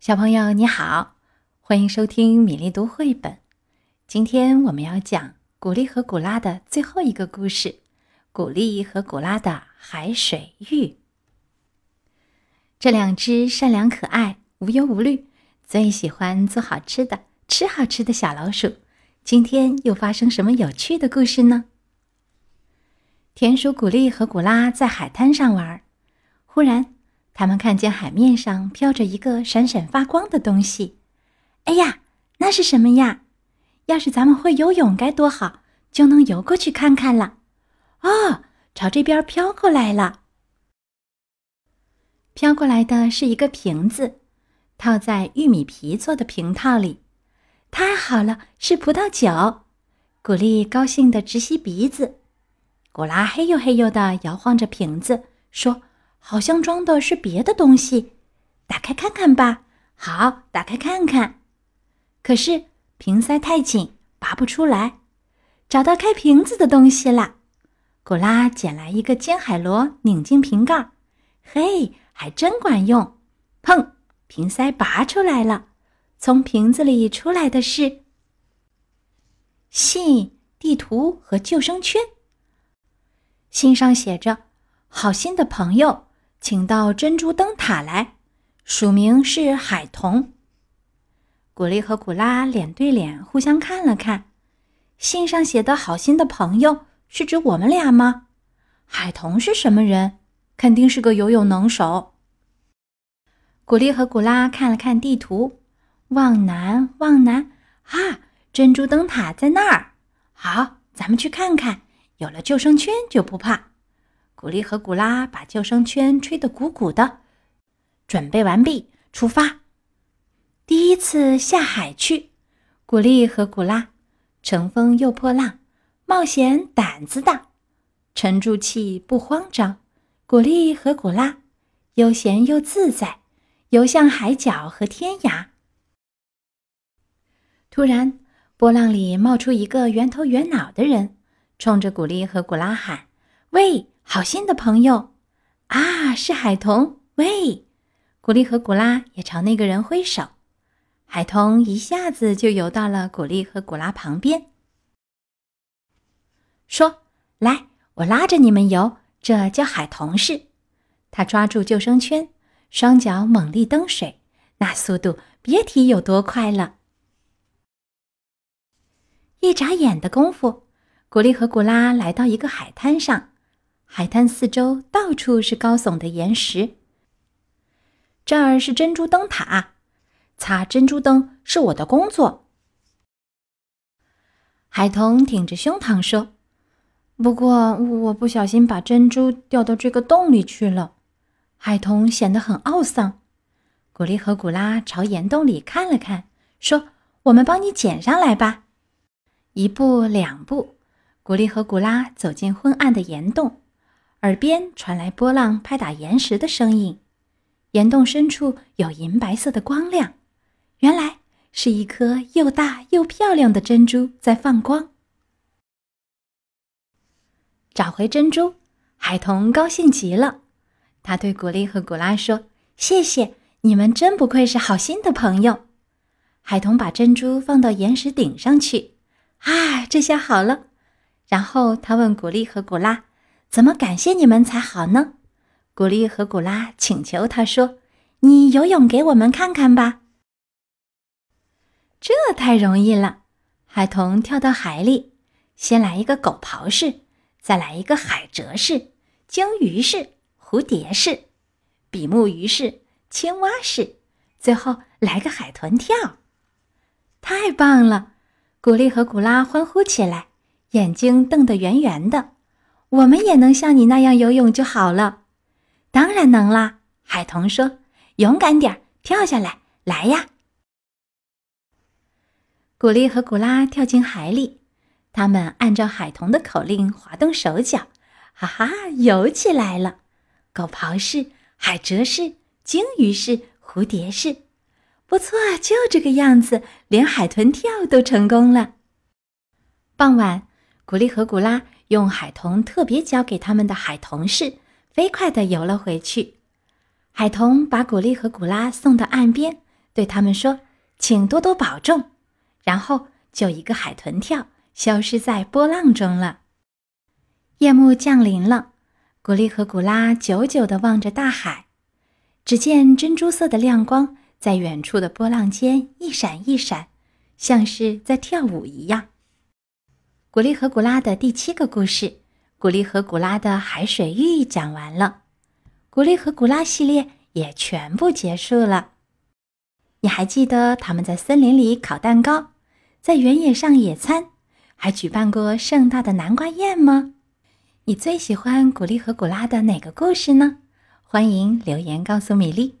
小朋友你好，欢迎收听米粒读绘本。今天我们要讲古丽和古拉的最后一个故事《古丽和古拉的海水浴》。这两只善良可爱、无忧无虑、最喜欢做好吃的、吃好吃的小老鼠，今天又发生什么有趣的故事呢？田鼠古丽和古拉在海滩上玩，忽然。他们看见海面上飘着一个闪闪发光的东西，哎呀，那是什么呀？要是咱们会游泳该多好，就能游过去看看了。哦，朝这边飘过来了。飘过来的是一个瓶子，套在玉米皮做的瓶套里。太好了，是葡萄酒。古丽高兴的直吸鼻子，古拉嘿呦嘿呦的摇晃着瓶子，说。好像装的是别的东西，打开看看吧。好，打开看看。可是瓶塞太紧，拔不出来。找到开瓶子的东西了。古拉捡来一个尖海螺，拧进瓶盖。嘿，还真管用！砰，瓶塞拔出来了。从瓶子里出来的是信、地图和救生圈。信上写着：“好心的朋友。”请到珍珠灯塔来，署名是海童。古丽和古拉脸对脸互相看了看，信上写的好心的朋友是指我们俩吗？海童是什么人？肯定是个游泳能手。古丽和古拉看了看地图，往南，往南，啊，珍珠灯塔在那儿。好，咱们去看看。有了救生圈就不怕。古丽和古拉把救生圈吹得鼓鼓的，准备完毕，出发。第一次下海去，古丽和古拉乘风又破浪，冒险胆子大，沉住气不慌张。古丽和古拉悠闲又自在，游向海角和天涯。突然，波浪里冒出一个圆头圆脑的人，冲着古丽和古拉喊：“喂！”好心的朋友，啊，是海童！喂，古丽和古拉也朝那个人挥手。海童一下子就游到了古丽和古拉旁边，说：“来，我拉着你们游，这叫海童式。”他抓住救生圈，双脚猛力蹬水，那速度别提有多快了。一眨眼的功夫，古丽和古拉来到一个海滩上。海滩四周到处是高耸的岩石。这儿是珍珠灯塔，擦珍珠灯是我的工作。海童挺着胸膛说：“不过我不小心把珍珠掉到这个洞里去了。”海童显得很懊丧。古丽和古拉朝岩洞里看了看，说：“我们帮你捡上来吧。”一步两步，古丽和古拉走进昏暗的岩洞。耳边传来波浪拍打岩石的声音，岩洞深处有银白色的光亮，原来是一颗又大又漂亮的珍珠在放光。找回珍珠，海童高兴极了，他对古丽和古拉说：“谢谢你们，真不愧是好心的朋友。”海童把珍珠放到岩石顶上去，啊，这下好了。然后他问古丽和古拉。怎么感谢你们才好呢？古丽和古拉请求他说：“你游泳给我们看看吧。”这太容易了。海童跳到海里，先来一个狗刨式，再来一个海蜇式、鲸鱼式、蝴蝶式、比目鱼式、青蛙式，最后来个海豚跳。太棒了！古丽和古拉欢呼起来，眼睛瞪得圆圆的。我们也能像你那样游泳就好了，当然能啦！海童说：“勇敢点跳下来，来呀！”古丽和古拉跳进海里，他们按照海童的口令滑动手脚，哈哈，游起来了。狗刨式、海蜇式、鲸鱼式、蝴蝶式，不错，就这个样子，连海豚跳都成功了。傍晚，古丽和古拉。用海童特别教给他们的海童式，飞快地游了回去。海童把古丽和古拉送到岸边，对对他们说：“请多多保重。”然后就一个海豚跳，消失在波浪中了。夜幕降临了，古丽和古拉久久地望着大海，只见珍珠色的亮光在远处的波浪间一闪一闪，像是在跳舞一样。古丽和古拉的第七个故事《古丽和古拉的海水浴》讲完了，古丽和古拉系列也全部结束了。你还记得他们在森林里烤蛋糕，在原野上野餐，还举办过盛大的南瓜宴吗？你最喜欢古丽和古拉的哪个故事呢？欢迎留言告诉米粒。